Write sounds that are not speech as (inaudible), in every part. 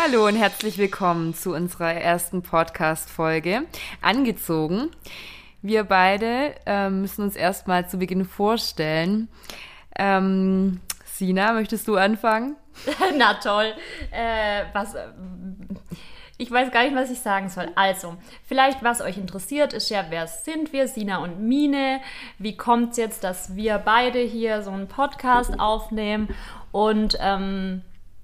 Hallo und herzlich willkommen zu unserer ersten Podcast-Folge. Angezogen. Wir beide ähm, müssen uns erstmal zu Beginn vorstellen. Ähm, Sina, möchtest du anfangen? (laughs) Na toll. Äh, was. äh, Ich weiß gar nicht, was ich sagen soll. Also, vielleicht, was euch interessiert, ist ja, wer sind wir, Sina und Mine? Wie kommt es jetzt, dass wir beide hier so einen Podcast aufnehmen? Und ähm,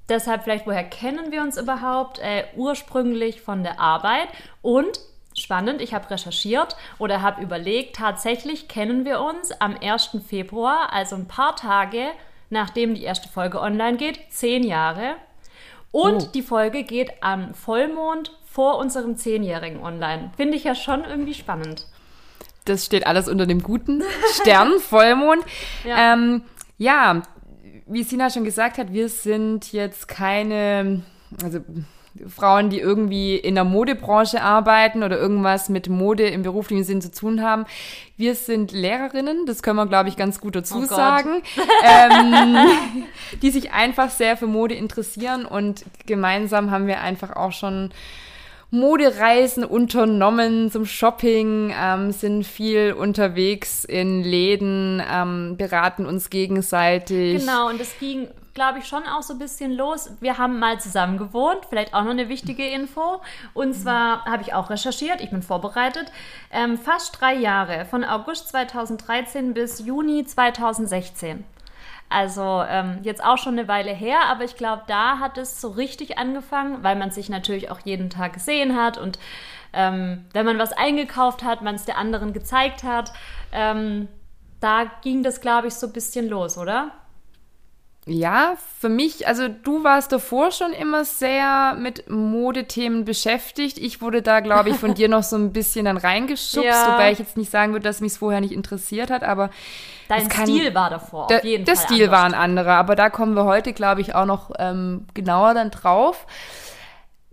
deshalb vielleicht, woher kennen wir uns überhaupt? Äh, ursprünglich von der Arbeit. Und, spannend, ich habe recherchiert oder habe überlegt, tatsächlich kennen wir uns am 1. Februar, also ein paar Tage nachdem die erste Folge online geht, zehn Jahre. Und Oh. die Folge geht am Vollmond vor unserem Zehnjährigen online. Finde ich ja schon irgendwie spannend. Das steht alles unter dem guten Stern, (laughs) Vollmond. Ja. Ähm, ja, wie Sina schon gesagt hat, wir sind jetzt keine, also Frauen, die irgendwie in der Modebranche arbeiten oder irgendwas mit Mode im beruflichen Sinn zu tun haben. Wir sind Lehrerinnen, das können wir, glaube ich, ganz gut dazu Oh sagen, (laughs) ähm, die sich einfach sehr für Mode interessieren und gemeinsam haben wir einfach auch schon Modereisen unternommen zum Shopping, ähm, sind viel unterwegs in Läden, ähm, beraten uns gegenseitig. Genau, und das ging, glaube ich, schon auch so ein bisschen los. Wir haben mal zusammen gewohnt, vielleicht auch noch eine wichtige Info. Und zwar habe ich auch recherchiert, ich bin vorbereitet, ähm, fast drei Jahre, von August 2013 bis Juni 2016. Also ähm, jetzt auch schon eine Weile her, aber ich glaube, da hat es so richtig angefangen, weil man sich natürlich auch jeden Tag gesehen hat und ähm, wenn man was eingekauft hat, man es der anderen gezeigt hat. Ähm, da ging das, glaube ich, so ein bisschen los, oder? Ja, für mich, also du warst davor schon immer sehr mit Modethemen beschäftigt. Ich wurde da, glaube ich, von (laughs) dir noch so ein bisschen dann reingeschubst, Ja. wobei ich jetzt nicht sagen würde, dass mich es vorher nicht interessiert hat, aber Dein kann- Stil war davor, der, auf jeden der Fall. Stil war ein anders. anderer, aber da kommen wir heute, glaube ich, auch noch ähm, genauer dann drauf.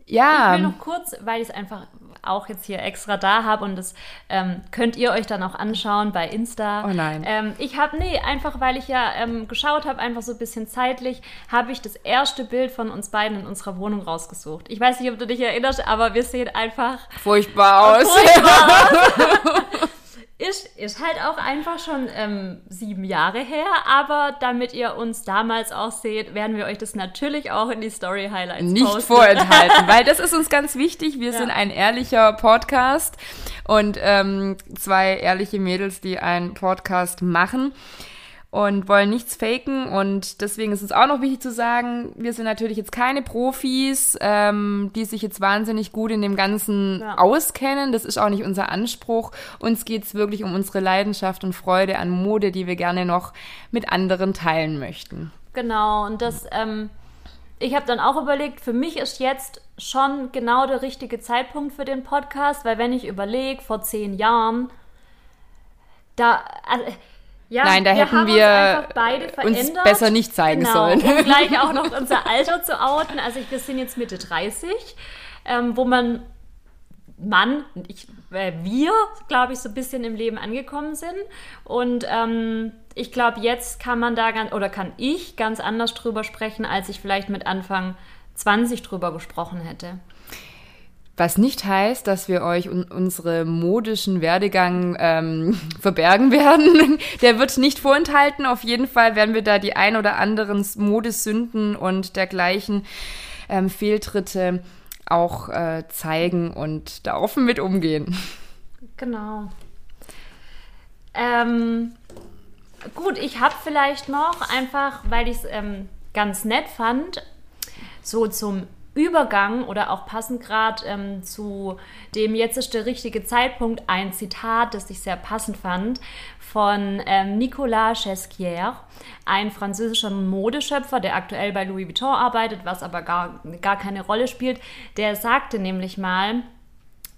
Ja, Ich will noch kurz, weil ich es einfach auch jetzt hier extra da habe und das ähm, könnt ihr euch dann auch anschauen bei Insta. Oh nein. Ähm, ich habe, nee, einfach weil ich ja ähm, geschaut habe, einfach so ein bisschen zeitlich, habe ich das erste Bild von uns beiden in unserer Wohnung rausgesucht. Ich weiß nicht, ob du dich erinnerst, aber wir sehen einfach furchtbar aus. (laughs) Ist, ist halt auch einfach schon ähm, sieben Jahre her, aber damit ihr uns damals auch seht, werden wir euch das natürlich auch in die Story Highlights nicht posten. vorenthalten, weil das ist uns (laughs) ganz wichtig. Wir Ja. sind ein ehrlicher Podcast und ähm, zwei ehrliche Mädels, die einen Podcast machen und wollen nichts faken. Und deswegen ist es auch noch wichtig zu sagen, wir sind natürlich jetzt keine Profis, ähm, die sich jetzt wahnsinnig gut in dem Ganzen Ja. auskennen. Das ist auch nicht unser Anspruch. Uns geht's wirklich um unsere Leidenschaft und Freude an Mode, die wir gerne noch mit anderen teilen möchten. Genau, und das, ähm, ich habe dann auch überlegt, für mich ist jetzt schon genau der richtige Zeitpunkt für den Podcast, weil wenn ich überlege, vor zehn Jahren, da, also, ja, Nein, da hätten haben wir uns, uns besser nicht zeigen genau, sollen. Um (laughs) gleich auch noch unser Alter zu outen. Also ich, wir sind jetzt Mitte 30, ähm, wo man Mann, ich, äh, wir, glaube ich, so ein bisschen im Leben angekommen sind. Und ähm, ich glaube, jetzt kann man da ganz, oder kann ich ganz anders drüber sprechen, als ich vielleicht mit Anfang 20 drüber gesprochen hätte. Was nicht heißt, dass wir euch un unsere modischen Werdegang ähm, (laughs) verbergen werden. (laughs) Der wird nicht vorenthalten. Auf jeden Fall werden wir da die ein oder anderen Modesünden und dergleichen ähm, Fehltritte auch äh, zeigen und da offen mit umgehen. Genau. Ähm, gut, ich habe vielleicht noch einfach, weil ich es ähm, ganz nett fand, so zum Übergang oder auch passend gerade ähm, zu dem jetzt ist der richtige Zeitpunkt ein Zitat, das ich sehr passend fand von ähm, Nicolas Chesquier, ein französischer Modeschöpfer, der aktuell bei Louis Vuitton arbeitet, was aber gar, gar keine Rolle spielt. Der sagte nämlich mal,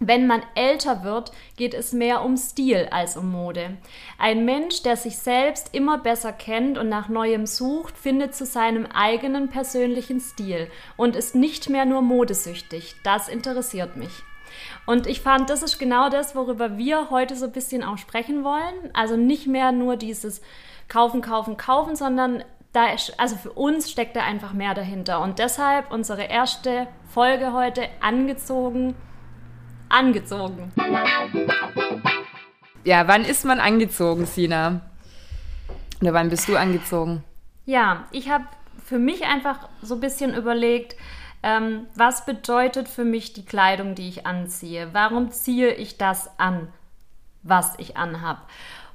Wenn man älter wird, geht es mehr um Stil als um Mode. Ein Mensch, der sich selbst immer besser kennt und nach Neuem sucht, findet zu seinem eigenen persönlichen Stil und ist nicht mehr nur modesüchtig. Das interessiert mich. Und ich fand, das ist genau das, worüber wir heute so ein bisschen auch sprechen wollen. Also nicht mehr nur dieses kaufen, kaufen, kaufen, sondern da ist, also für uns steckt da einfach mehr dahinter. Und deshalb unsere erste Folge heute angezogen angezogen. Ja, wann ist man angezogen, Sina? Oder wann bist du angezogen? Ja, ich habe für mich einfach so ein bisschen überlegt, ähm, was bedeutet für mich die Kleidung, die ich anziehe? Warum ziehe ich das an, was ich anhab?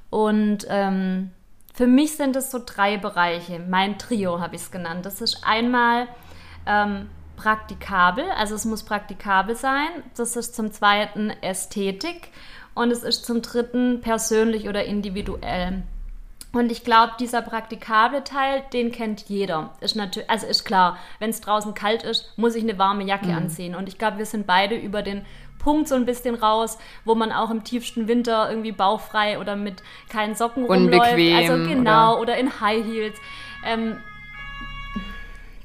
Und ähm, für mich sind es so drei Bereiche. Mein Trio habe ich es genannt. Das ist einmal ähm, praktikabel, also es muss praktikabel sein. Das ist zum zweiten Ästhetik und es ist zum dritten persönlich oder individuell. Und ich glaube, dieser praktikable Teil, den kennt jeder. Ist natürlich, also ist klar, wenn es draußen kalt ist, muss ich eine warme Jacke mhm. anziehen. Und ich glaube, wir sind beide über den Punkt so ein bisschen raus, wo man auch im tiefsten Winter irgendwie bauchfrei oder mit keinen Socken Unbequem, rumläuft. Also genau, oder, oder in High Heels. Ähm,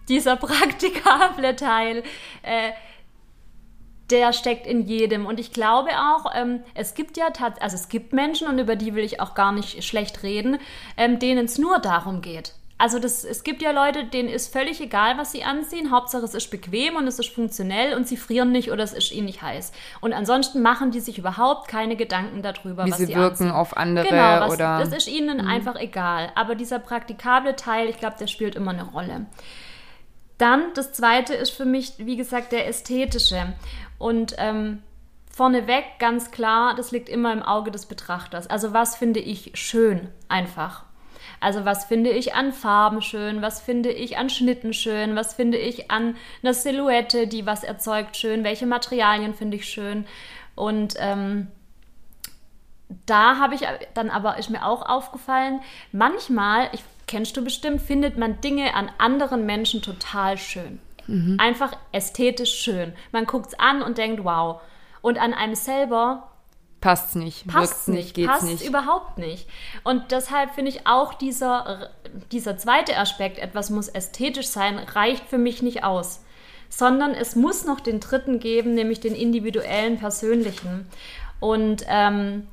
dieser (laughs) praktikable Teil, äh, der steckt in jedem. Und ich glaube auch, ähm, es gibt ja also es gibt Menschen, und über die will ich auch gar nicht schlecht reden, ähm, denen es nur darum geht. Also das, es gibt ja Leute, denen ist völlig egal, was sie anziehen. Hauptsache es ist bequem und es ist funktionell und sie frieren nicht oder es ist ihnen nicht heiß. Und ansonsten machen die sich überhaupt keine Gedanken darüber, Wie was sie sie wirken anziehen. auf andere genau, was, oder. Das ist ihnen mhm. einfach egal. Aber dieser praktikable Teil, ich glaube, der spielt immer eine Rolle. Dann das zweite ist für mich, wie gesagt, der ästhetische. Und ähm, vorneweg ganz klar, das liegt immer im Auge des Betrachters. Also was finde ich schön einfach? Also was finde ich an Farben schön, was finde ich an Schnitten schön, was finde ich an einer Silhouette, die was erzeugt schön, welche Materialien finde ich schön. Und ähm, da habe ich dann aber, ist mir auch aufgefallen, manchmal, ich kennst du bestimmt, findet man Dinge an anderen Menschen total schön. Mhm. Einfach ästhetisch schön. Man guckt es an und denkt, wow. Und an einem selber passt nicht, passt nicht, geht's passt nicht. überhaupt nicht. Und deshalb finde ich auch dieser, dieser zweite Aspekt, etwas muss ästhetisch sein, reicht für mich nicht aus. Sondern es muss noch den dritten geben, nämlich den individuellen, persönlichen. Und ähm,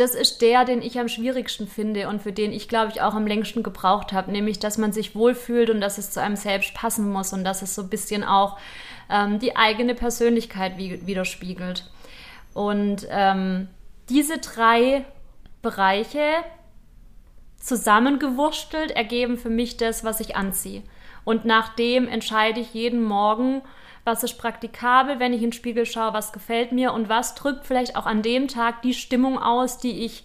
das ist der, den ich am schwierigsten finde und für den ich, glaube ich, auch am längsten gebraucht habe, nämlich, dass man sich wohlfühlt und dass es zu einem selbst passen muss und dass es so ein bisschen auch ähm, die eigene Persönlichkeit widerspiegelt. Und ähm, diese drei Bereiche zusammengewurstelt ergeben für mich das, was ich anziehe. Und nach dem entscheide ich jeden Morgen, was ist praktikabel, wenn ich in den Spiegel schaue, was gefällt mir und was drückt vielleicht auch an dem Tag die Stimmung aus, die ich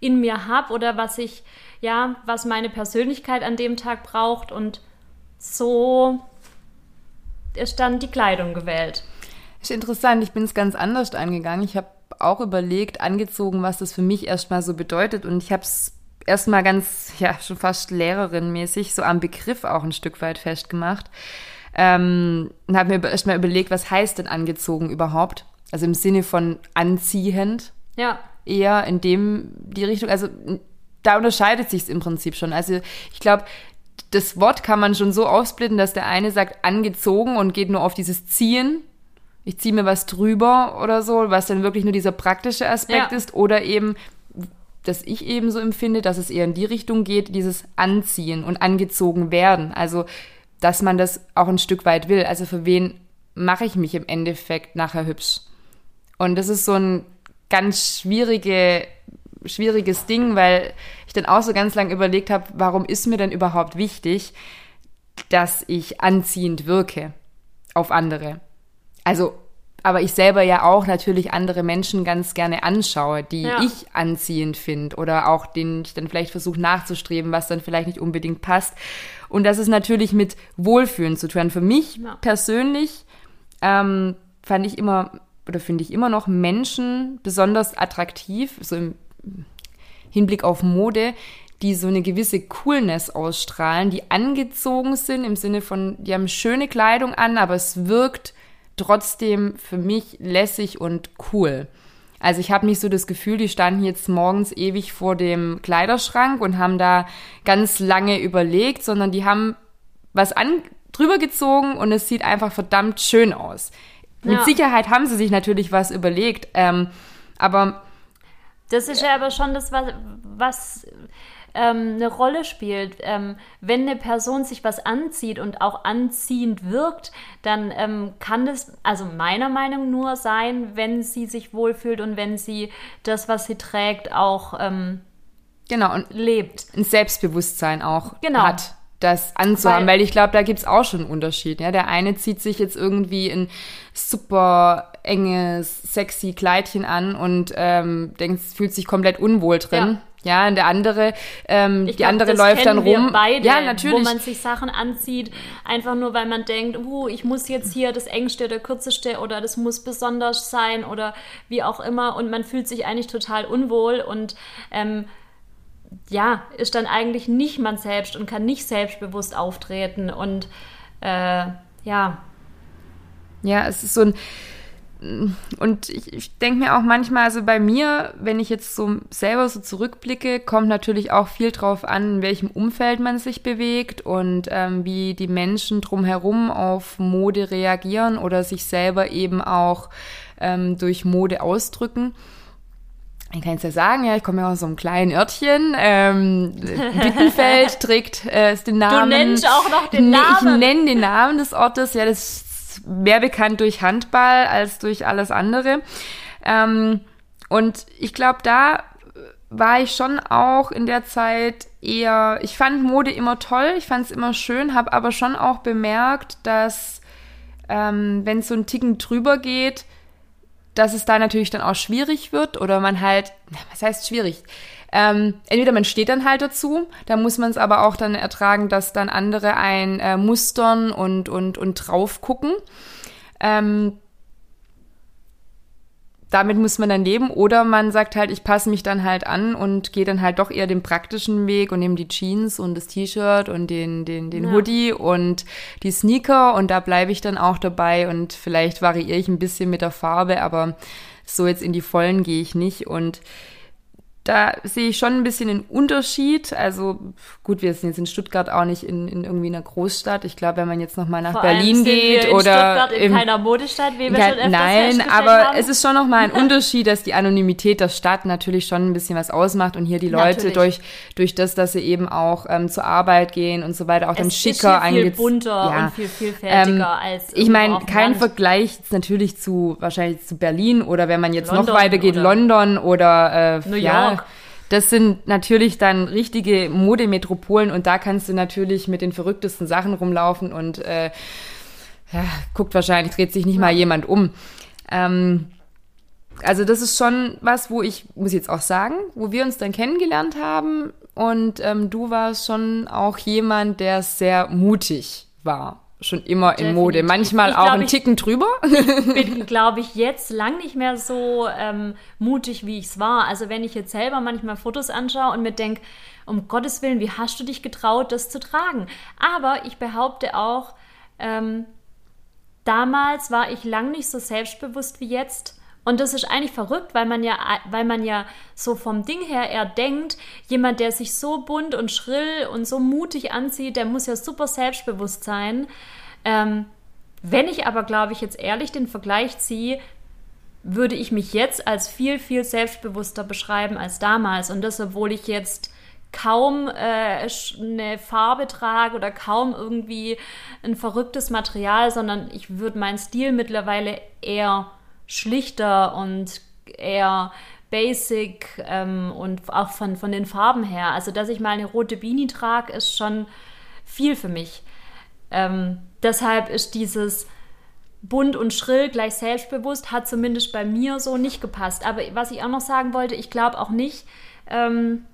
in mir habe oder was ich, ja, was meine Persönlichkeit an dem Tag braucht und so ist dann die Kleidung gewählt. Ist interessant, ich bin es ganz anders angegangen. Ich habe auch überlegt, angezogen, was das für mich erstmal so bedeutet und ich habe es erstmal ganz, ja, schon fast Lehrerin-mäßig so am Begriff auch ein Stück weit festgemacht. Ähm, und habe mir erstmal überlegt, was heißt denn angezogen überhaupt? Also im Sinne von anziehend. Ja. Eher in dem, die Richtung, also da unterscheidet sich es im Prinzip schon. Also ich glaube, das Wort kann man schon so aufsplitten, dass der eine sagt angezogen und geht nur auf dieses Ziehen. Ich ziehe mir was drüber oder so, was dann wirklich nur dieser praktische Aspekt ja. ist. Oder eben, dass ich eben so empfinde, dass es eher in die Richtung geht, dieses Anziehen und angezogen werden. Also dass man das auch ein Stück weit will. Also für wen mache ich mich im Endeffekt nachher hübsch? Und das ist so ein ganz schwierige, schwieriges Ding, weil ich dann auch so ganz lang überlegt habe, warum ist mir denn überhaupt wichtig, dass ich anziehend wirke auf andere? Also aber ich selber ja auch natürlich andere Menschen ganz gerne anschaue, die ja. ich anziehend finde oder auch denen ich dann vielleicht versuche nachzustreben, was dann vielleicht nicht unbedingt passt. Und das ist natürlich mit Wohlfühlen zu tun. Für mich ja. persönlich ähm, fand ich immer oder finde ich immer noch Menschen besonders attraktiv, so im Hinblick auf Mode, die so eine gewisse Coolness ausstrahlen, die angezogen sind im Sinne von, die haben schöne Kleidung an, aber es wirkt trotzdem für mich lässig und cool. Also ich habe nicht so das Gefühl, die standen jetzt morgens ewig vor dem Kleiderschrank und haben da ganz lange überlegt, sondern die haben was an, drüber gezogen und es sieht einfach verdammt schön aus. Mit Ja. Sicherheit haben sie sich natürlich was überlegt, ähm, aber Das ist ja aber schon das, was, was ähm, eine Rolle spielt. Ähm, wenn eine Person sich was anzieht und auch anziehend wirkt, dann ähm, kann das, also meiner Meinung nur sein, wenn sie sich wohlfühlt und wenn sie das, was sie trägt, auch ähm, genau, und lebt. ein Selbstbewusstsein auch Genau. hat, das anzuhaben. Weil- Weil, ich glaube, da gibt's auch schon einen Unterschied. Ja? Der eine zieht sich jetzt irgendwie ein super enges, sexy Kleidchen an und ähm, denkt, fühlt sich komplett unwohl drin. Ja, und der andere, ähm, Ich die glaub, andere läuft dann rum. Beide, ja, Wo natürlich. man sich Sachen anzieht, einfach nur weil man denkt, uh, ich muss jetzt hier das engste oder kürzeste oder das muss besonders sein oder wie auch immer und man fühlt sich eigentlich total unwohl und ähm, ja, ist dann eigentlich nicht man selbst und kann nicht selbstbewusst auftreten und äh, ja, Ja, es ist so ein. Und ich, ich denke mir auch manchmal, also bei mir, wenn ich jetzt so selber so zurückblicke, kommt natürlich auch viel drauf an, in welchem Umfeld man sich bewegt und ähm, wie die Menschen drumherum auf Mode reagieren oder sich selber eben auch ähm, durch Mode ausdrücken. Ich kann es ja sagen, ja, ich komme ja aus so einem kleinen Örtchen. Ähm, Bittenfeld (laughs) trägt äh, ist den Namen. nennst auch noch den Nee, Ich Namen. nenne den Namen des Ortes. Ja, das ist mehr bekannt durch Handball als durch alles andere. Ähm, und ich glaube, da war ich schon auch in der Zeit eher, ich fand Mode immer toll, ich fand es immer schön, habe aber schon auch bemerkt, dass ähm, wenn es so einen Ticken drüber geht, dass es da natürlich dann auch schwierig wird oder man halt, was heißt schwierig? Ähm, entweder man steht dann halt dazu, da muss man es aber auch dann ertragen, dass dann andere ein äh, mustern und, und, und drauf gucken. Ähm, damit muss man dann leben oder man sagt halt, ich passe mich dann halt an und gehe dann halt doch eher den praktischen Weg und nehme die Jeans und das T-Shirt und den, den, den Ja. Hoodie und die Sneaker und da bleibe ich dann auch dabei und vielleicht variiere ich ein bisschen mit der Farbe, aber so jetzt in die Vollen gehe ich nicht und da sehe ich schon ein bisschen einen Unterschied. Also gut, wir sind jetzt in Stuttgart auch nicht in, in irgendwie einer Großstadt. Ich glaube, wenn man jetzt noch mal nach vor Berlin geht wir in oder Stuttgart in im, keiner Modestadt, wie wir ja, schon öfters nein, aber haben. es ist schon nochmal ein (laughs) Unterschied, dass die Anonymität der Stadt natürlich schon ein bisschen was ausmacht und hier die Leute Natürlich. durch, durch das, dass sie eben auch ähm, zur Arbeit gehen und so weiter, auch dann es schicker ist viel angez- bunter Ja. und viel vielfältiger Ähm, als Ich meine, kein Land. Vergleich natürlich zu wahrscheinlich zu Berlin oder wenn man jetzt noch London weiter geht, London oder äh, New ja, York. Das sind natürlich dann richtige Modemetropolen und da kannst du natürlich mit den verrücktesten Sachen rumlaufen und äh, ja, guckt wahrscheinlich, dreht sich nicht mal jemand um. Ähm, also das ist schon was, wo ich, muss ich jetzt auch sagen, wo wir uns dann kennengelernt haben und ähm, du warst schon auch jemand, der sehr mutig war. Schon immer in Mode. Definitiv. Manchmal Ich auch glaub, einen ich- Ticken drüber. (laughs) bin, (laughs) glaube ich, jetzt lang nicht mehr so ähm, mutig, wie ich es war. Also wenn ich jetzt selber manchmal Fotos anschaue und mir denke, um Gottes Willen, wie hast du dich getraut, das zu tragen? Aber ich behaupte auch, ähm, damals war ich lang nicht so selbstbewusst wie jetzt. Und das ist eigentlich verrückt, weil man ja, weil man ja so vom Ding her eher denkt, jemand, der sich so bunt und schrill und so mutig anzieht, der muss ja super selbstbewusst sein. Ähm, wenn ich aber, glaube ich, jetzt ehrlich den Vergleich ziehe, würde ich mich jetzt als viel, viel selbstbewusster beschreiben als damals. Und das, obwohl ich jetzt kaum äh, eine Farbe trage oder kaum irgendwie ein verrücktes Material, sondern ich würde meinen Stil mittlerweile eher schlichter und eher basic ähm, und auch von, von den Farben her. Also, dass ich mal eine rote Beanie trage, ist schon viel für mich. Ähm, deshalb ist dieses bunt und schrill gleich selbstbewusst, hat zumindest bei mir so nicht gepasst. Aber was ich auch noch sagen wollte, ich glaube auch nicht, ähm,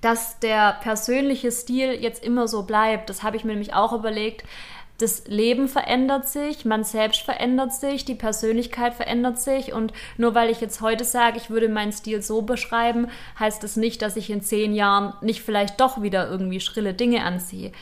dass der persönliche Stil jetzt immer so bleibt. Das habe ich mir nämlich auch überlegt. Das Leben verändert sich, man selbst verändert sich, die Persönlichkeit verändert sich und nur weil ich jetzt heute sage, ich würde meinen Stil so beschreiben, heißt das nicht, dass ich in zehn Jahren nicht vielleicht doch wieder irgendwie schrille Dinge anziehe.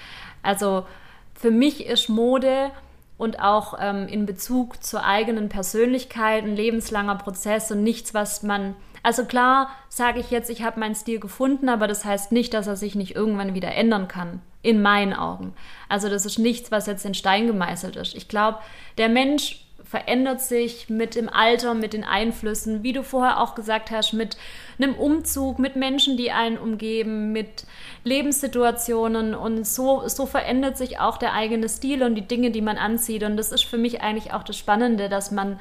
Also für mich ist Mode und auch ähm, in Bezug zur eigenen Persönlichkeit ein lebenslanger Prozess und nichts, was man. Also klar sage ich jetzt, ich habe meinen Stil gefunden, aber das heißt nicht, dass er sich nicht irgendwann wieder ändern kann. In meinen Augen. Also das ist nichts, was jetzt in Stein gemeißelt ist. Ich glaube, der Mensch verändert sich mit dem Alter, mit den Einflüssen, wie du vorher auch gesagt hast, mit einem Umzug, mit Menschen, die einen umgeben, mit Lebenssituationen und so, so verändert sich auch der eigene Stil und die Dinge, die man anzieht. Und das ist für mich eigentlich auch das Spannende, dass man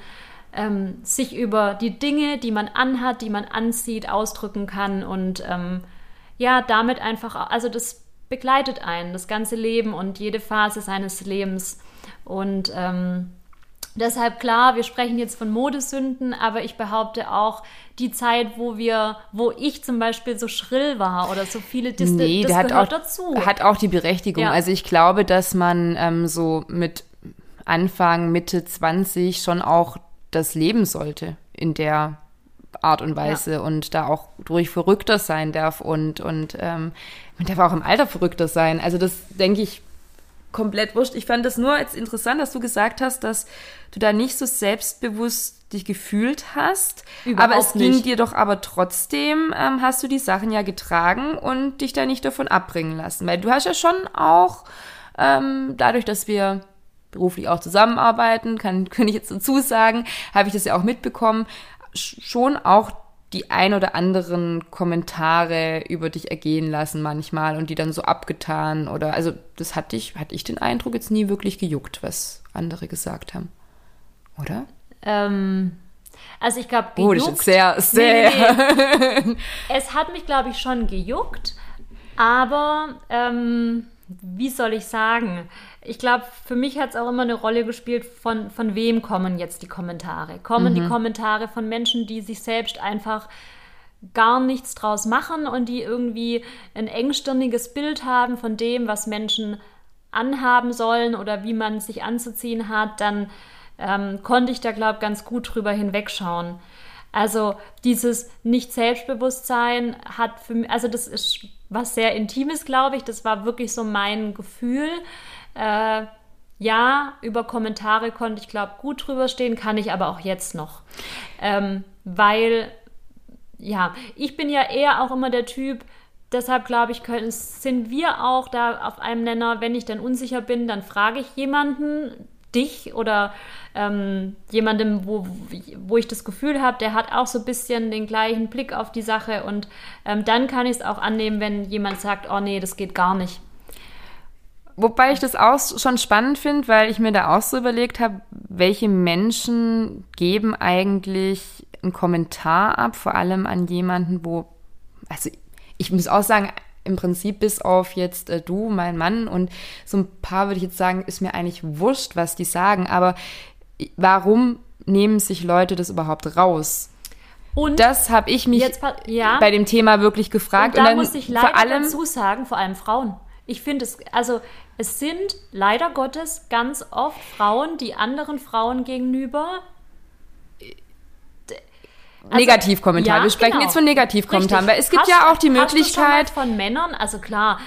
ähm, sich über die Dinge, die man anhat, die man anzieht, ausdrücken kann und ähm, ja, damit einfach, also das begleitet einen, das ganze Leben und jede Phase seines Lebens. Und ähm, Deshalb klar, wir sprechen jetzt von Modesünden, aber ich behaupte auch, die Zeit, wo wir, wo ich zum Beispiel so schrill war oder so viele Dis nee, das hat auch, dazu. Hat auch die Berechtigung. Ja. Also ich glaube, dass man ähm, so mit Anfang, Mitte 20 schon auch das leben sollte in der Art und Weise ja. und da auch durch verrückter sein darf und, und ähm, man darf auch im Alter verrückter sein. Also das denke ich komplett wurscht. Ich fand das nur jetzt interessant, dass du gesagt hast, dass du da nicht so selbstbewusst dich gefühlt hast. Überhaupt aber es nicht. ging dir doch aber trotzdem, ähm, hast du die Sachen ja getragen und dich da nicht davon abbringen lassen. Weil du hast ja schon auch, ähm, dadurch, dass wir beruflich auch zusammenarbeiten, kann, (laughs) kann ich jetzt dazu sagen, habe ich das ja auch mitbekommen, schon auch die ein oder anderen Kommentare über dich ergehen lassen manchmal und die dann so abgetan oder also das hatte ich hatte ich den Eindruck jetzt nie wirklich gejuckt, was andere gesagt haben, oder? Ähm, also ich glaube Oh, das ist sehr sehr. Nee, nee. (laughs) es hat mich glaube ich schon gejuckt, aber ähm, wie soll ich sagen? ich glaube, für mich hat es auch immer eine Rolle gespielt, von, von wem kommen jetzt die Kommentare. Kommen mhm. die Kommentare von Menschen, die sich selbst einfach gar nichts draus machen und die irgendwie ein engstirniges Bild haben von dem, was Menschen anhaben sollen oder wie man sich anzuziehen hat, dann ähm, konnte ich da, glaube ich, ganz gut drüber hinwegschauen. Also dieses Nicht-Selbstbewusstsein hat für mich, also das ist was sehr Intimes, glaube ich. Das war wirklich so mein Gefühl. Äh, ja, über Kommentare konnte ich, glaube gut drüber stehen, kann ich aber auch jetzt noch. Ähm, weil, ja, ich bin ja eher auch immer der Typ, deshalb glaube ich, können, sind wir auch da auf einem Nenner, wenn ich dann unsicher bin, dann frage ich jemanden, dich oder ähm, jemandem, wo, wo ich das Gefühl habe, der hat auch so ein bisschen den gleichen Blick auf die Sache und ähm, dann kann ich es auch annehmen, wenn jemand sagt, oh nee, das geht gar nicht. Wobei ich das auch schon spannend finde, weil ich mir da auch so überlegt habe, welche Menschen geben eigentlich einen Kommentar ab, vor allem an jemanden, wo, also ich muss auch sagen, im Prinzip bis auf jetzt äh, du, mein Mann und so ein paar würde ich jetzt sagen, ist mir eigentlich wurscht, was die sagen, aber warum nehmen sich Leute das überhaupt raus? Und das habe ich mich jetzt, ja, bei dem Thema wirklich gefragt. Und da und dann muss ich leider vor allem, dazu sagen, vor allem Frauen. Ich finde es, also es sind leider Gottes ganz oft Frauen, die anderen Frauen gegenüber also, Negativkommentar. Ja, Wir sprechen genau. jetzt von Negativkommentaren, weil es gibt Hast, ja auch die Möglichkeit von Männern, also klar,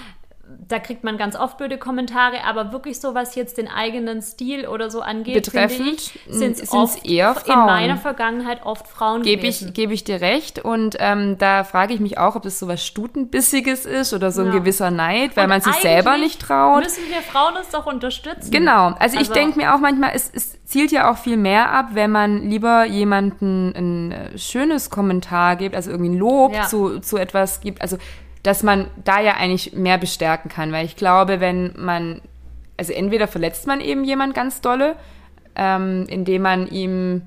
da kriegt man ganz oft blöde Kommentare, aber wirklich so, was jetzt den eigenen Stil oder so angeht, betreffend, sind es eher Frauen. In meiner Vergangenheit oft Frauen Gebe ich, gebe ich dir recht und ähm, da frage ich mich auch, ob das so was Stutenbissiges ist oder so ein gewisser Neid, weil und man sich selber nicht traut. müssen wir Frauen uns doch unterstützen. Genau, also, also ich denke mir auch manchmal, es, es zielt ja auch viel mehr ab, wenn man lieber jemanden ein äh, schönes Kommentar gibt, also irgendwie ein Lob ja. zu, zu etwas gibt, also dass man da ja eigentlich mehr bestärken kann, weil ich glaube, wenn man, also entweder verletzt man eben jemand ganz dolle, ähm, indem man ihm,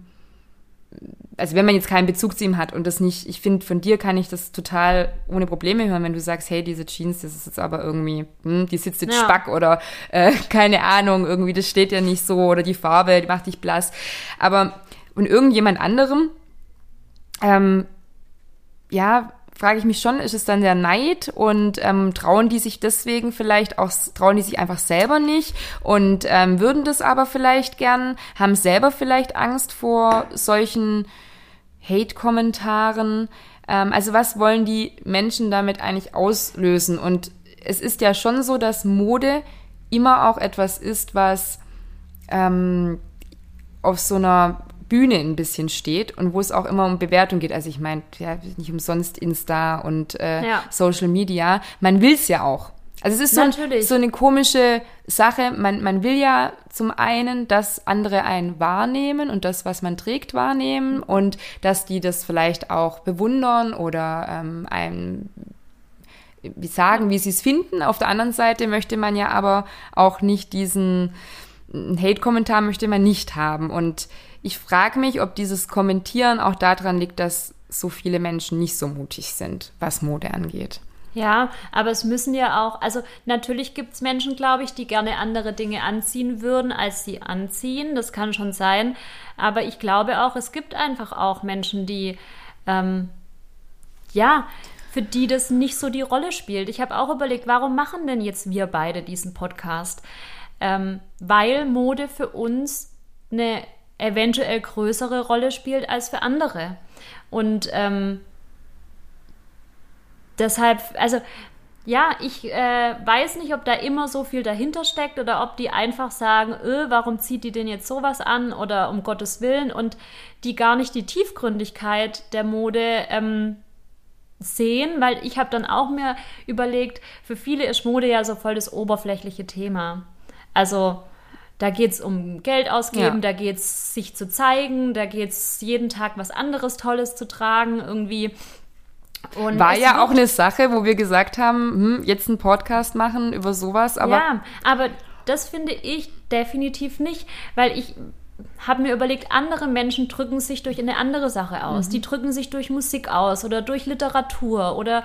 also wenn man jetzt keinen Bezug zu ihm hat und das nicht, ich finde, von dir kann ich das total ohne Probleme hören, wenn du sagst, hey, diese Jeans, das ist jetzt aber irgendwie, hm, die sitzt jetzt ja. spack oder äh, (laughs) keine Ahnung, irgendwie, das steht ja nicht so oder die Farbe, die macht dich blass. Aber und irgendjemand anderem, ähm, ja, frage ich mich schon, ist es dann der Neid und ähm, trauen die sich deswegen vielleicht auch, trauen die sich einfach selber nicht und ähm, würden das aber vielleicht gern, haben selber vielleicht Angst vor solchen Hate-Kommentaren. Ähm, also was wollen die Menschen damit eigentlich auslösen? Und es ist ja schon so, dass Mode immer auch etwas ist, was ähm, auf so einer Bühne ein bisschen steht und wo es auch immer um Bewertung geht. Also ich meine, ja, nicht umsonst Insta und äh, ja. Social Media. Man will es ja auch. Also es ist so, so, eine komische Sache. Man, man will ja zum einen, dass andere einen wahrnehmen und das, was man trägt, wahrnehmen und dass die das vielleicht auch bewundern oder ähm, einem wie sagen, wie sie es finden. Auf der anderen Seite möchte man ja aber auch nicht diesen Hate-Kommentar möchte man nicht haben. Und ich frage mich, ob dieses Kommentieren auch daran liegt, dass so viele Menschen nicht so mutig sind, was Mode angeht. Ja, aber es müssen ja auch, also natürlich gibt es Menschen, glaube ich, die gerne andere Dinge anziehen würden, als sie anziehen. Das kann schon sein. Aber ich glaube auch, es gibt einfach auch Menschen, die, ähm, ja, für die das nicht so die Rolle spielt. Ich habe auch überlegt, warum machen denn jetzt wir beide diesen Podcast? Ähm, weil Mode für uns eine eventuell größere Rolle spielt als für andere. Und ähm, deshalb, also ja, ich äh, weiß nicht, ob da immer so viel dahinter steckt oder ob die einfach sagen, öh, warum zieht die denn jetzt sowas an oder um Gottes Willen und die gar nicht die Tiefgründigkeit der Mode ähm, sehen, weil ich habe dann auch mir überlegt, für viele ist Mode ja so voll das oberflächliche Thema. Also da geht es um Geld ausgeben, ja. da geht es sich zu zeigen, da geht es jeden Tag was anderes Tolles zu tragen, irgendwie und War ja auch eine Sache, wo wir gesagt haben, hm, jetzt einen Podcast machen über sowas, aber. Ja, aber das finde ich definitiv nicht, weil ich habe mir überlegt, andere Menschen drücken sich durch eine andere Sache aus. Mhm. Die drücken sich durch Musik aus oder durch Literatur oder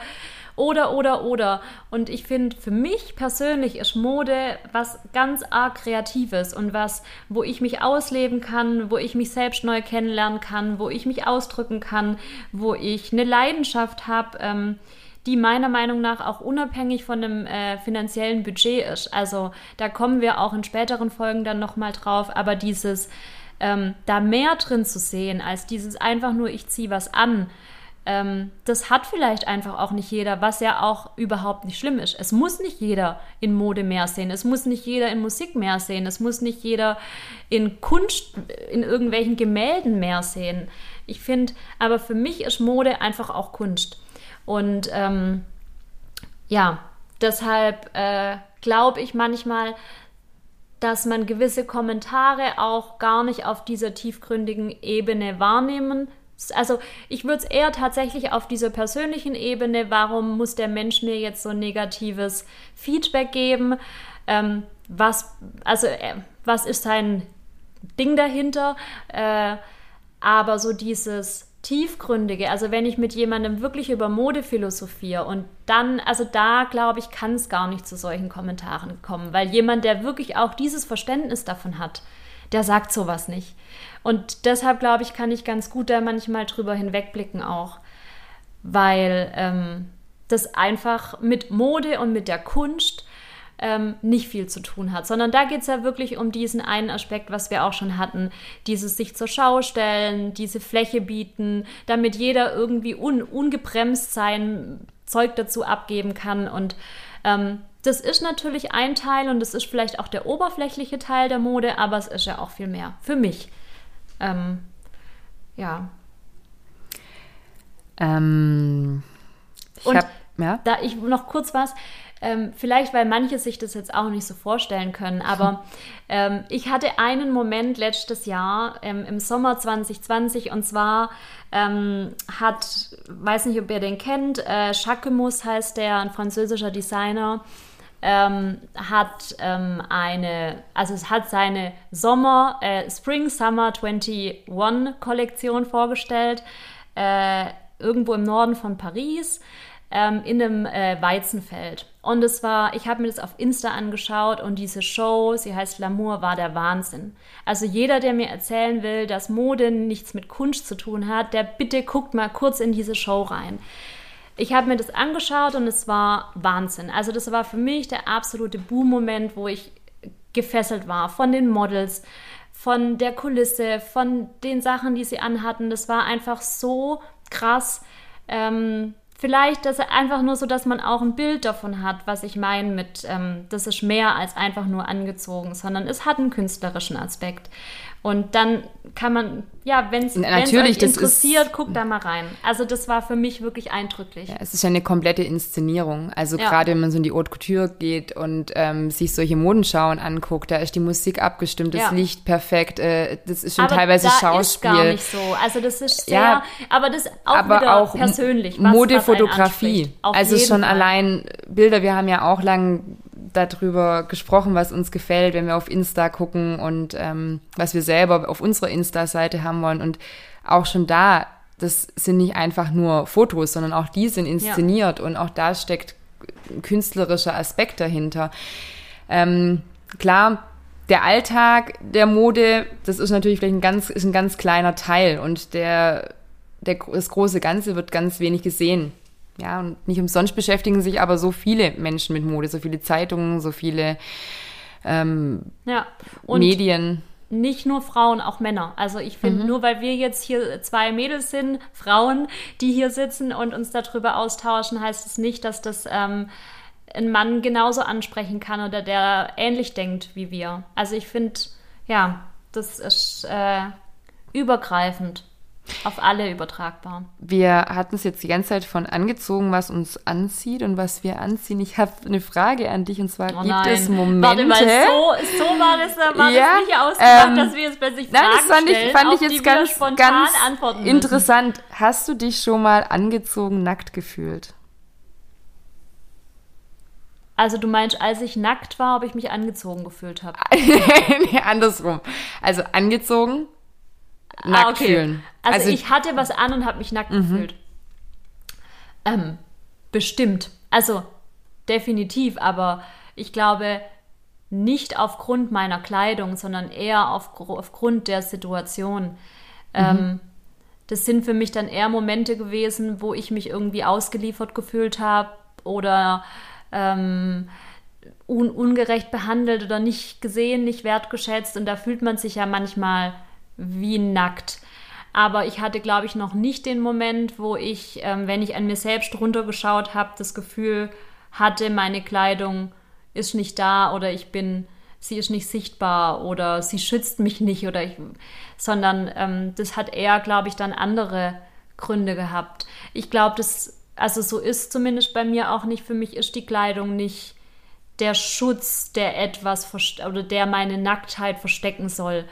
oder, oder, oder. Und ich finde, für mich persönlich ist Mode was ganz arg Kreatives und was, wo ich mich ausleben kann, wo ich mich selbst neu kennenlernen kann, wo ich mich ausdrücken kann, wo ich eine Leidenschaft habe. Ähm, die meiner Meinung nach auch unabhängig von einem äh, finanziellen Budget ist. Also da kommen wir auch in späteren Folgen dann nochmal drauf, aber dieses ähm, da mehr drin zu sehen, als dieses einfach nur, ich ziehe was an, ähm, das hat vielleicht einfach auch nicht jeder, was ja auch überhaupt nicht schlimm ist. Es muss nicht jeder in Mode mehr sehen, es muss nicht jeder in Musik mehr sehen, es muss nicht jeder in Kunst, in irgendwelchen Gemälden mehr sehen. Ich finde, aber für mich ist Mode einfach auch Kunst. Und ähm, ja, deshalb äh, glaube ich manchmal, dass man gewisse Kommentare auch gar nicht auf dieser tiefgründigen Ebene wahrnehmen also ich würde es eher tatsächlich auf dieser persönlichen Ebene, warum muss der Mensch mir jetzt so negatives Feedback geben? Ähm, was, also, äh, was ist sein Ding dahinter? Äh, aber so dieses tiefgründige, also wenn ich mit jemandem wirklich über Mode philosophiere und dann, also da glaube ich, kann es gar nicht zu solchen Kommentaren kommen, weil jemand, der wirklich auch dieses Verständnis davon hat, der sagt sowas nicht. Und deshalb, glaube ich, kann ich ganz gut da manchmal drüber hinwegblicken auch, weil ähm, das einfach mit Mode und mit der Kunst ähm, nicht viel zu tun hat, sondern da geht es ja wirklich um diesen einen Aspekt, was wir auch schon hatten, dieses sich zur Schau stellen, diese Fläche bieten, damit jeder irgendwie un ungebremst sein Zeug dazu abgeben kann. Und ähm, das ist natürlich ein Teil und das ist vielleicht auch der oberflächliche Teil der Mode, aber es ist ja auch viel mehr. Für mich. Ähm, ja. Ähm, ich und hab, ja? da ich noch kurz was, ähm, vielleicht, weil manche sich das jetzt auch nicht so vorstellen können, aber (laughs) ähm, ich hatte einen Moment letztes Jahr ähm, im Sommer 2020 und zwar ähm, hat, weiß nicht, ob ihr den kennt, äh, Jacquemus heißt der, ein französischer Designer, ähm, hat ähm, eine, also es hat seine Sommer, äh, Spring Summer 21 Kollektion vorgestellt, äh, irgendwo im Norden von Paris, ähm, in einem äh, Weizenfeld. Und es war, ich habe mir das auf Insta angeschaut und diese Show, sie heißt L'amour, war der Wahnsinn. Also jeder, der mir erzählen will, dass Mode nichts mit Kunst zu tun hat, der bitte guckt mal kurz in diese Show rein. Ich habe mir das angeschaut und es war Wahnsinn. Also das war für mich der absolute Boom-Moment, wo ich gefesselt war von den Models, von der Kulisse, von den Sachen, die sie anhatten. Das war einfach so krass. Ähm, vielleicht das einfach nur so, dass man auch ein Bild davon hat, was ich meine mit, ähm, das ist mehr als einfach nur angezogen, sondern es hat einen künstlerischen Aspekt. Und dann kann man, ja, wenn es interessiert, ist, guckt da mal rein. Also das war für mich wirklich eindrücklich. Ja, es ist ja eine komplette Inszenierung. Also ja. gerade wenn man so in die Haute Couture geht und ähm, sich solche Modenschauen anguckt, da ist die Musik abgestimmt, das ja. Licht perfekt, äh, das ist schon aber teilweise da Schauspiel. Ist gar nicht so. Also das ist sehr, ja, aber das auch aber wieder auch persönlich. Was, Modefotografie. Was also schon allein Bilder, wir haben ja auch lang darüber gesprochen, was uns gefällt, wenn wir auf Insta gucken und ähm, was wir selber auf unserer Insta-Seite haben wollen. Und auch schon da, das sind nicht einfach nur Fotos, sondern auch die sind inszeniert ja. und auch da steckt ein künstlerischer Aspekt dahinter. Ähm, klar, der Alltag der Mode, das ist natürlich vielleicht ein ganz, ist ein ganz kleiner Teil und der, der, das große Ganze wird ganz wenig gesehen. Ja, und nicht umsonst beschäftigen sich aber so viele Menschen mit Mode, so viele Zeitungen, so viele ähm, ja. Medien. Nicht nur Frauen, auch Männer. Also ich finde, mhm. nur weil wir jetzt hier zwei Mädels sind, Frauen, die hier sitzen und uns darüber austauschen, heißt es nicht, dass das ähm, ein Mann genauso ansprechen kann oder der ähnlich denkt wie wir. Also ich finde, ja, das ist äh, übergreifend. Auf alle übertragbar. Wir hatten es jetzt die ganze Zeit von angezogen, was uns anzieht und was wir anziehen. Ich habe eine Frage an dich und zwar oh gibt nein. es Momente. Warte mal, so, so war das, war ja, das nicht ausgemacht, ähm, dass wir jetzt plötzlich Fragen nein, das fand ich, fand ich jetzt ganz, ganz interessant. Hast du dich schon mal angezogen, nackt gefühlt? Also du meinst, als ich nackt war, ob ich mich angezogen gefühlt habe? (laughs) nee, andersrum. Also angezogen, nackt ah, okay. fühlen. Also, also, ich hatte was an und habe mich nackt mhm. gefühlt. Ähm, bestimmt. Also definitiv, aber ich glaube nicht aufgrund meiner Kleidung, sondern eher auf, aufgrund der Situation. Mhm. Ähm, das sind für mich dann eher Momente gewesen, wo ich mich irgendwie ausgeliefert gefühlt habe oder ähm, un ungerecht behandelt oder nicht gesehen, nicht wertgeschätzt. Und da fühlt man sich ja manchmal wie nackt. Aber ich hatte, glaube ich, noch nicht den Moment, wo ich, ähm, wenn ich an mir selbst runtergeschaut habe, das Gefühl hatte, meine Kleidung ist nicht da oder ich bin, sie ist nicht sichtbar oder sie schützt mich nicht oder ich, sondern ähm, das hat eher, glaube ich, dann andere Gründe gehabt. Ich glaube, das, also so ist zumindest bei mir auch nicht. Für mich ist die Kleidung nicht der Schutz, der etwas oder der meine Nacktheit verstecken soll,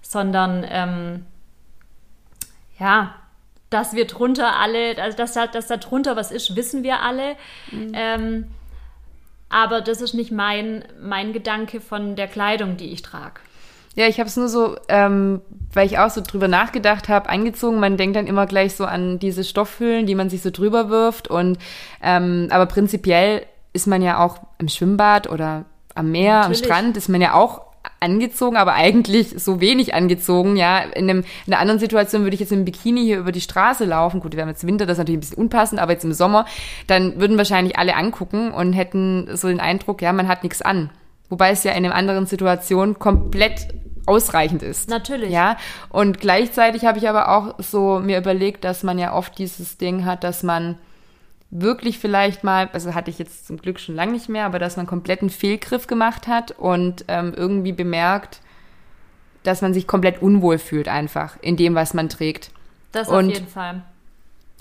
sondern ähm, ja, dass wir drunter alle, also dass da, dass da drunter was ist, wissen wir alle. Mhm. Ähm, aber das ist nicht mein, mein Gedanke von der Kleidung, die ich trage. Ja, ich habe es nur so, ähm, weil ich auch so drüber nachgedacht habe, angezogen. Man denkt dann immer gleich so an diese Stoffhüllen, die man sich so drüber wirft. Und ähm, aber prinzipiell ist man ja auch im Schwimmbad oder am Meer, Natürlich. am Strand, ist man ja auch angezogen, aber eigentlich so wenig angezogen, ja. In, einem, in einer anderen Situation würde ich jetzt im Bikini hier über die Straße laufen. Gut, wir haben jetzt Winter, das ist natürlich ein bisschen unpassend, aber jetzt im Sommer, dann würden wahrscheinlich alle angucken und hätten so den Eindruck, ja, man hat nichts an. Wobei es ja in einer anderen Situation komplett ausreichend ist. Natürlich. Ja. Und gleichzeitig habe ich aber auch so mir überlegt, dass man ja oft dieses Ding hat, dass man wirklich vielleicht mal, also hatte ich jetzt zum Glück schon lange nicht mehr, aber dass man kompletten Fehlgriff gemacht hat und ähm, irgendwie bemerkt, dass man sich komplett unwohl fühlt einfach in dem, was man trägt. Das und auf jeden Fall.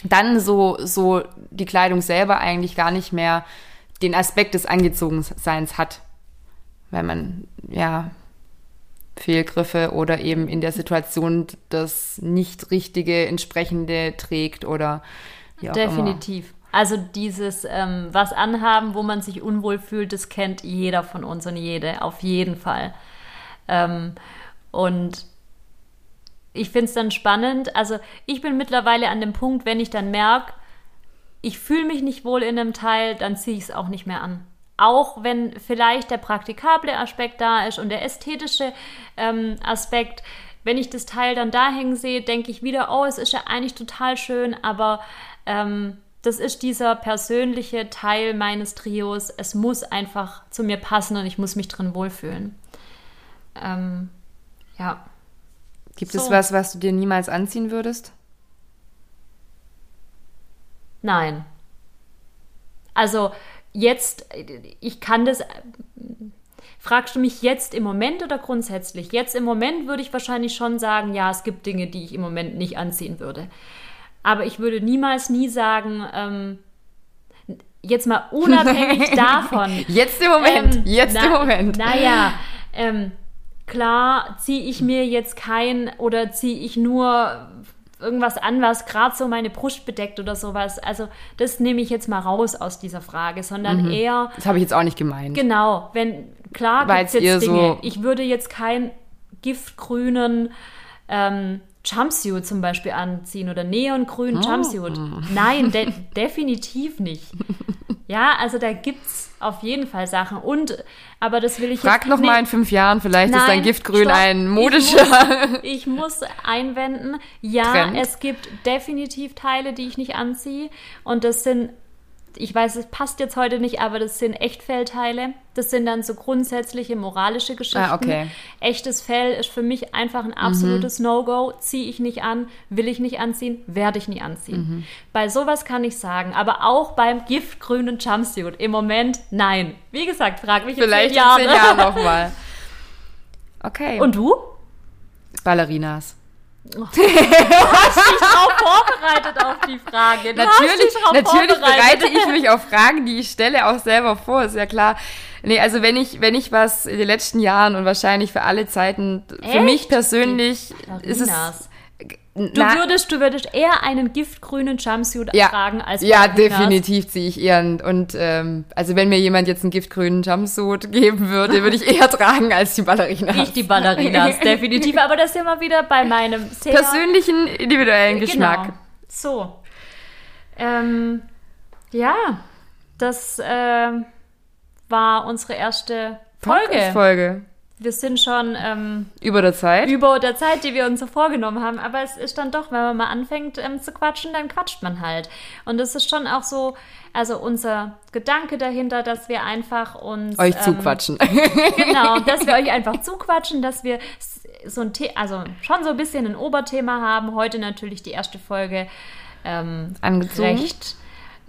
Dann so, so die Kleidung selber eigentlich gar nicht mehr den Aspekt des Angezogenseins hat. Wenn man, ja, Fehlgriffe oder eben in der Situation das nicht richtige entsprechende trägt oder. Definitiv. Also dieses ähm, was anhaben, wo man sich unwohl fühlt, das kennt jeder von uns und jede, auf jeden Fall. Ähm, und ich finde es dann spannend. Also ich bin mittlerweile an dem Punkt, wenn ich dann merke, ich fühle mich nicht wohl in einem Teil, dann ziehe ich es auch nicht mehr an. Auch wenn vielleicht der praktikable Aspekt da ist und der ästhetische ähm, Aspekt, wenn ich das Teil dann da hängen sehe, denke ich wieder, oh, es ist ja eigentlich total schön, aber ähm, das ist dieser persönliche Teil meines Trios. Es muss einfach zu mir passen und ich muss mich drin wohlfühlen. Ähm, ja. Gibt so. es was, was du dir niemals anziehen würdest? Nein. Also jetzt, ich kann das. Fragst du mich jetzt im Moment oder grundsätzlich? Jetzt im Moment würde ich wahrscheinlich schon sagen, ja, es gibt Dinge, die ich im Moment nicht anziehen würde. Aber ich würde niemals nie sagen, ähm, jetzt mal unabhängig (laughs) davon. Jetzt im Moment, ähm, jetzt na, im Moment. Naja, (laughs) ähm, klar ziehe ich mir jetzt kein oder ziehe ich nur irgendwas an, was gerade so meine Brust bedeckt oder sowas. Also das nehme ich jetzt mal raus aus dieser Frage, sondern Mhm. eher Das habe ich jetzt auch nicht gemeint. Genau, wenn klar gibt's jetzt Dinge. so- Ich würde jetzt keinen giftgrünen ähm, Jumpsuit zum Beispiel anziehen oder neongrünen Oh. Jumpsuit. Nein, de (laughs) definitiv nicht. Ja, also da gibt's auf jeden Fall Sachen. Und, aber das will ich Frag jetzt noch nee, mal in fünf Jahren, vielleicht ist Nein, dein Giftgrün stopp. ein Ich modischer. (laughs) Ich muss einwenden, ja, Trend. es gibt definitiv Teile, die ich nicht anziehe. Und das sind, ich weiß, es passt jetzt heute nicht, aber das sind Echtfellteile. Das sind dann so grundsätzliche moralische Geschichten. Ah, okay. Mhm. Echtes Fell ist für mich einfach ein absolutes No-Go. Ziehe ich nicht an, will ich nicht anziehen, werde ich nie anziehen. Mhm. Bei sowas kann ich sagen, aber auch beim giftgrünen Jumpsuit im Moment nein. Wie gesagt, frag mich Vielleicht in zehn Jahren. in zehn Jahren noch mal. (laughs) Okay. Und du? Ballerinas. (laughs) hast dich drauf vorbereitet auf die Frage. Du Natürlich, natürlich bereite ich mich auf Fragen, die ich stelle, auch selber vor, ist ja klar. Nee, also wenn ich, wenn ich was in den letzten Jahren und wahrscheinlich für alle Zeiten, für Echt? mich persönlich ist es. Du Na, würdest, du würdest eher einen giftgrünen Jumpsuit ja, tragen als ja, definitiv ziehe ich eher. Und, und ähm, also wenn mir jemand jetzt einen giftgrünen Jumpsuit geben würde, würde ich eher (laughs) tragen als die Ballerinas. Ich die Ballerinas, (laughs) definitiv. Aber das sind wir wieder bei meinem sehr Persönlichen, individuellen Geschmack. Genau. So. Ähm, ja, das ähm, war unsere erste Folge. Podcast-Folge. Wir sind schon ähm, Über der Zeit. über der Zeit, die wir uns so vorgenommen haben. Aber es ist dann doch, wenn man mal anfängt ähm, zu quatschen, dann quatscht man halt. Und das ist schon auch so, also unser Gedanke dahinter, dass wir einfach uns Euch ähm, zuquatschen. (laughs) Genau, (laughs) dass wir euch einfach zuquatschen, dass wir so ein The also schon so ein bisschen ein Oberthema haben. Heute natürlich die erste Folge ähm, Angezogen. recht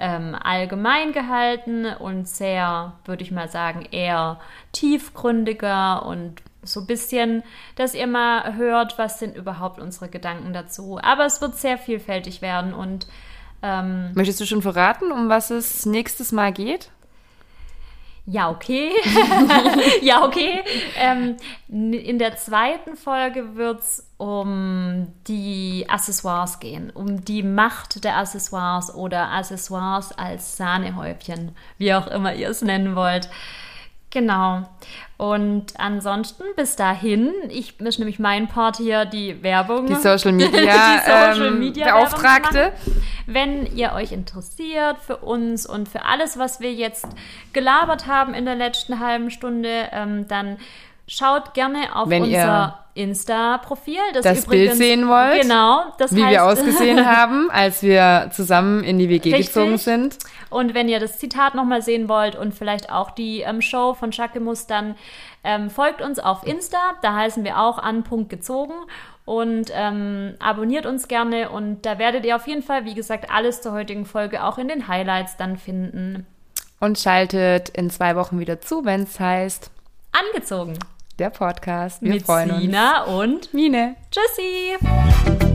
ähm, allgemein gehalten und sehr, würde ich mal sagen, eher tiefgründiger und so ein bisschen, dass ihr mal hört, was sind überhaupt unsere Gedanken dazu. Aber es wird sehr vielfältig werden und ähm, Möchtest du schon verraten, um was es nächstes Mal geht? Ja, okay. (laughs) ja, okay. Ähm, in der zweiten Folge wird es um die Accessoires gehen, um die Macht der Accessoires oder Accessoires als Sahnehäubchen, wie auch immer ihr es nennen wollt. Genau. Und ansonsten bis dahin, ich ist nämlich mein Part hier die Werbung. Die Social Media, (laughs) die Social ähm, Media Beauftragte. Wenn ihr euch interessiert für uns und für alles, was wir jetzt gelabert haben in der letzten halben Stunde, ähm, dann schaut gerne auf Wenn unser Insta-Profil. das Bild sehen wollt, Genau. Das Wie heißt, wir ausgesehen (laughs) haben, als wir zusammen in die WG Richtig. gezogen sind. Und wenn ihr das Zitat nochmal sehen wollt und vielleicht auch die ähm, Show von Schakemus, dann ähm, folgt uns auf Insta. Da heißen wir auch an Punkt gezogen. Und ähm, abonniert uns gerne. Und da werdet ihr auf jeden Fall, wie gesagt, alles zur heutigen Folge auch in den Highlights dann finden. Und schaltet in zwei Wochen wieder zu, wenn es heißt, Angezogen. Der Podcast. Wir mit freuen Sina und uns. Mine. Tschüssi.